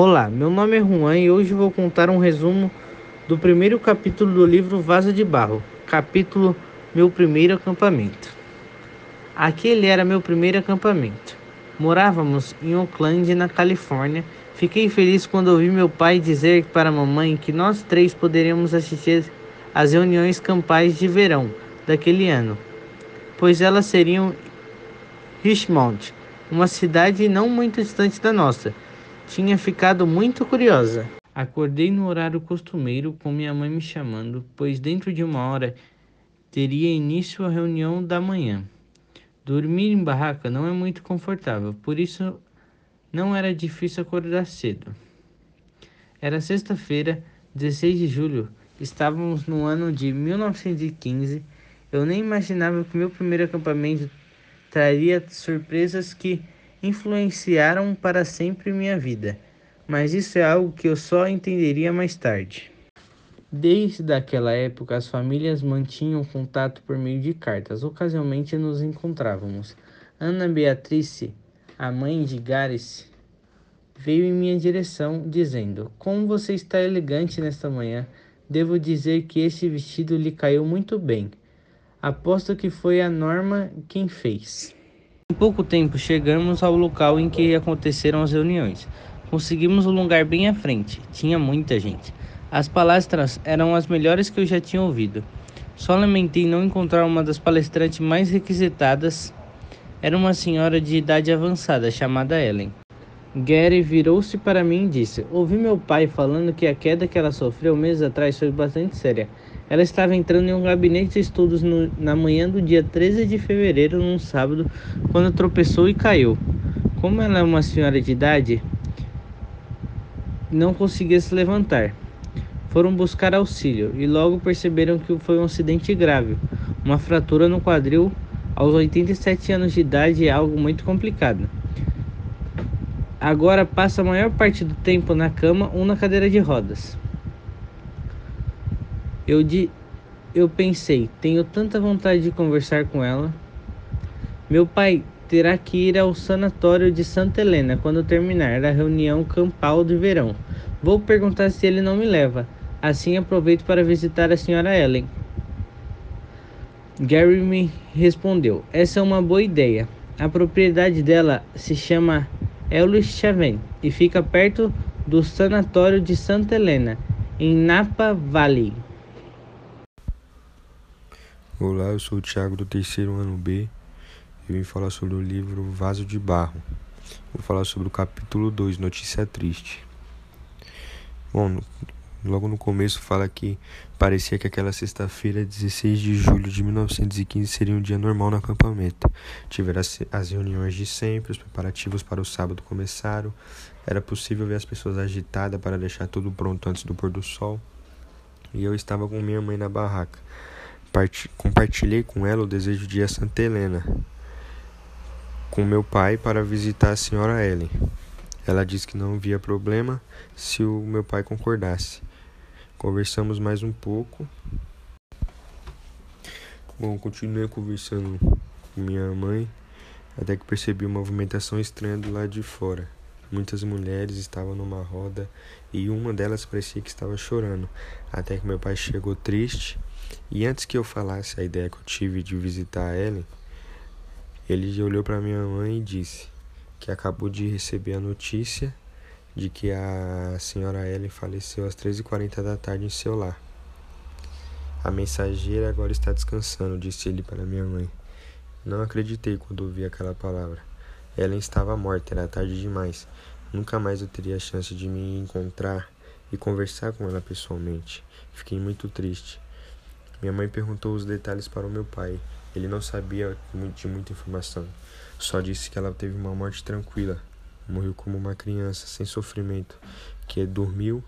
Olá, meu nome é Juan e hoje vou contar um resumo do primeiro capítulo do livro Vaso de Barro, capítulo Meu Primeiro Acampamento. Aquele era meu primeiro acampamento. Morávamos em Oakland, na Califórnia. Fiquei feliz quando ouvi meu pai dizer para a mamãe que nós três poderíamos assistir às reuniões campais de verão daquele ano, pois elas seriam Richmond, uma cidade não muito distante da nossa. Tinha ficado muito curiosa. Acordei no horário costumeiro com minha mãe me chamando, pois dentro de uma hora teria início a reunião da manhã. Dormir em barraca não é muito confortável, por isso não era difícil acordar cedo. Era sexta-feira, 16 de julho, estávamos no ano de 1915. Eu nem imaginava que meu primeiro acampamento traria surpresas que influenciaram para sempre minha vida, mas isso é algo que eu só entenderia mais tarde. Desde aquela época, as famílias mantinham contato por meio de cartas. Ocasionalmente nos encontrávamos. Ana Beatrice, a mãe de Gares, veio em minha direção, dizendo: Como você está elegante nesta manhã. Devo dizer que esse vestido lhe caiu muito bem. Aposto que foi a Norma quem fez. Em pouco tempo chegamos ao local em que aconteceram as reuniões. Conseguimos um lugar bem à frente. Tinha muita gente. As palestras eram as melhores que eu já tinha ouvido. Só lamentei não encontrar uma das palestrantes mais requisitadas. Era uma senhora de idade avançada chamada Ellen. Gary virou-se para mim e disse: Ouvi meu pai falando que a queda que ela sofreu meses atrás foi bastante séria. Ela estava entrando em um gabinete de estudos no, na manhã do dia 13 de fevereiro, num sábado, quando tropeçou e caiu. Como ela é uma senhora de idade, não conseguia se levantar. Foram buscar auxílio e logo perceberam que foi um acidente grave. Uma fratura no quadril aos 87 anos de idade é algo muito complicado. Agora passa a maior parte do tempo na cama ou na cadeira de rodas. Eu, di, eu pensei, tenho tanta vontade de conversar com ela. Meu pai terá que ir ao sanatório de Santa Helena quando terminar a reunião campal de verão. Vou perguntar se ele não me leva. Assim aproveito para visitar a senhora Ellen. Gary me respondeu: Essa é uma boa ideia. A propriedade dela se chama Ellis Chaven e fica perto do Sanatório de Santa Helena, em Napa Valley. Olá, eu sou o Thiago do terceiro ano B. Eu vim falar sobre o livro Vaso de Barro. Vou falar sobre o capítulo 2, Notícia Triste. Bom, Logo no começo fala que parecia que aquela sexta-feira, 16 de julho de 1915, seria um dia normal no acampamento. Tiveram as, as reuniões de sempre, os preparativos para o sábado começaram. Era possível ver as pessoas agitadas para deixar tudo pronto antes do pôr do sol. E eu estava com minha mãe na barraca. Part... Compartilhei com ela o desejo de ir a Santa Helena com meu pai para visitar a senhora Ellen. Ela disse que não via problema se o meu pai concordasse. Conversamos mais um pouco. Bom, continuei conversando com minha mãe até que percebi uma movimentação estranha do lado de fora. Muitas mulheres estavam numa roda e uma delas parecia que estava chorando. Até que meu pai chegou triste e antes que eu falasse a ideia que eu tive de visitar a Ellen, ele olhou para minha mãe e disse que acabou de receber a notícia de que a senhora Ellen faleceu às 13h40 da tarde em seu lar. A mensageira agora está descansando, disse ele para minha mãe. Não acreditei quando ouvi aquela palavra. Ellen estava morta, era tarde demais. Nunca mais eu teria a chance de me encontrar e conversar com ela pessoalmente. Fiquei muito triste. Minha mãe perguntou os detalhes para o meu pai. Ele não sabia de muita informação. Só disse que ela teve uma morte tranquila, morreu como uma criança, sem sofrimento, que dormiu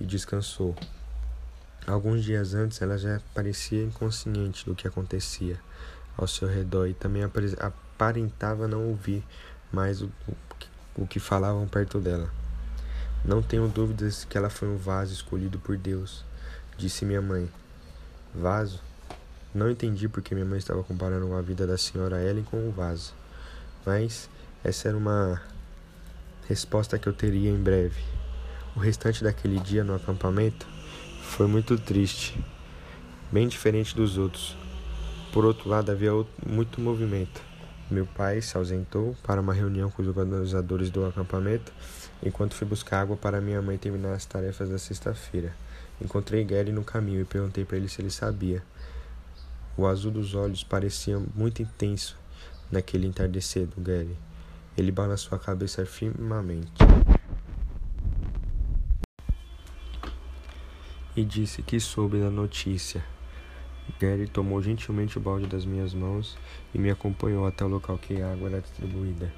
e descansou. Alguns dias antes, ela já parecia inconsciente do que acontecia ao seu redor e também aparentava não ouvir mais o, o que falavam perto dela. Não tenho dúvidas que ela foi um vaso escolhido por Deus, disse minha mãe. Vaso? Não entendi porque minha mãe estava comparando a vida da senhora Ellen com um vaso, mas essa era uma resposta que eu teria em breve. O restante daquele dia no acampamento foi muito triste, bem diferente dos outros. Por outro lado, havia muito movimento. Meu pai se ausentou para uma reunião com os organizadores do acampamento, enquanto fui buscar água para minha mãe terminar as tarefas da sexta-feira. Encontrei Gary no caminho e perguntei para ele se ele sabia. O azul dos olhos parecia muito intenso naquele entardecer do Gary. Ele balançou a cabeça firmemente. E disse que soube da notícia. Gary tomou gentilmente o balde das minhas mãos e me acompanhou até o local que a água era distribuída.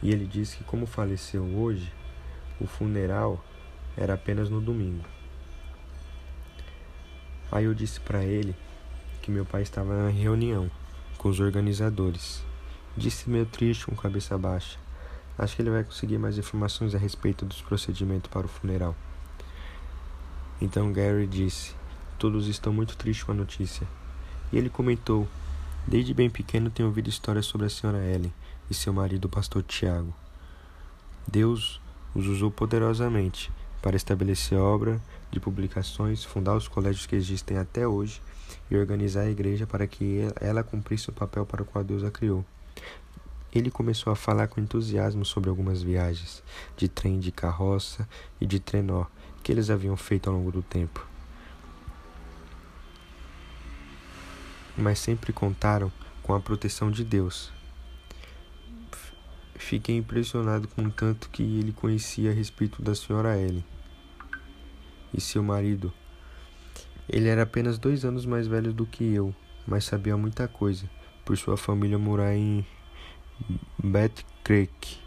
E ele disse que, como faleceu hoje, o funeral era apenas no domingo. Aí eu disse para ele que meu pai estava na reunião com os organizadores. Disse meio triste, com cabeça baixa. Acho que ele vai conseguir mais informações a respeito dos procedimentos para o funeral. Então Gary disse: Todos estão muito tristes com a notícia. E ele comentou: Desde bem pequeno tenho ouvido histórias sobre a senhora Ellen e seu marido, o pastor Tiago. Deus os usou poderosamente para estabelecer obra de publicações, fundar os colégios que existem até hoje e organizar a igreja para que ela cumprisse o papel para o qual Deus a criou. Ele começou a falar com entusiasmo sobre algumas viagens de trem, de carroça e de trenó que eles haviam feito ao longo do tempo. mas sempre contaram com a proteção de Deus. Fiquei impressionado com o tanto que ele conhecia a respeito da senhora Ellen e seu marido. Ele era apenas dois anos mais velho do que eu, mas sabia muita coisa, por sua família morar em Bat Creek.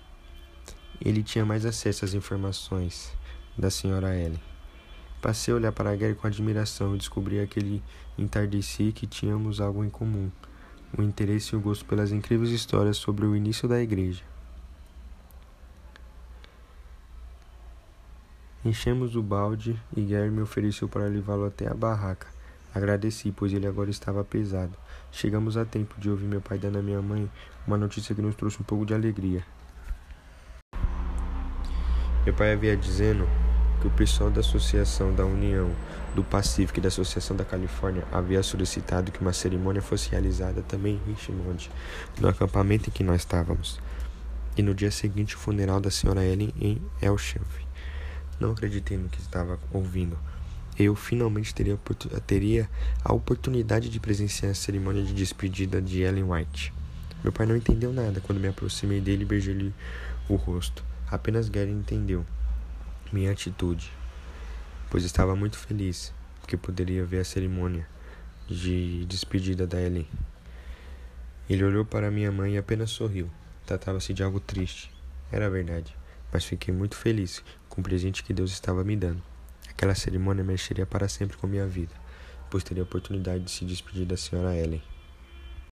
Ele tinha mais acesso às informações da senhora Ellen. Passei a olhar para Gary com admiração e descobri aquele entardecer que tínhamos algo em comum: o interesse e o gosto pelas incríveis histórias sobre o início da igreja. Enchemos o balde e Gary me ofereceu para levá-lo até a barraca. Agradeci, pois ele agora estava pesado. Chegamos a tempo de ouvir meu pai dando à minha mãe uma notícia que nos trouxe um pouco de alegria. Meu pai havia dizendo que o pessoal da Associação da União do Pacífico e da Associação da Califórnia havia solicitado que uma cerimônia fosse realizada também em Richmond, no acampamento em que nós estávamos, e no dia seguinte o funeral da senhora Ellen em Elsham. Não acreditei no que estava ouvindo. Eu finalmente teria, teria a oportunidade de presenciar a cerimônia de despedida de Ellen White. Meu pai não entendeu nada quando me aproximei dele e beijei-lhe o rosto. Apenas Gary entendeu minha atitude, pois estava muito feliz porque poderia ver a cerimônia de despedida da Ellen. Ele olhou para minha mãe e apenas sorriu. Tratava-se de algo triste. Era verdade, mas fiquei muito feliz o presente que Deus estava me dando. Aquela cerimônia mexeria para sempre com minha vida, pois teria a oportunidade de se despedir da senhora Ellen.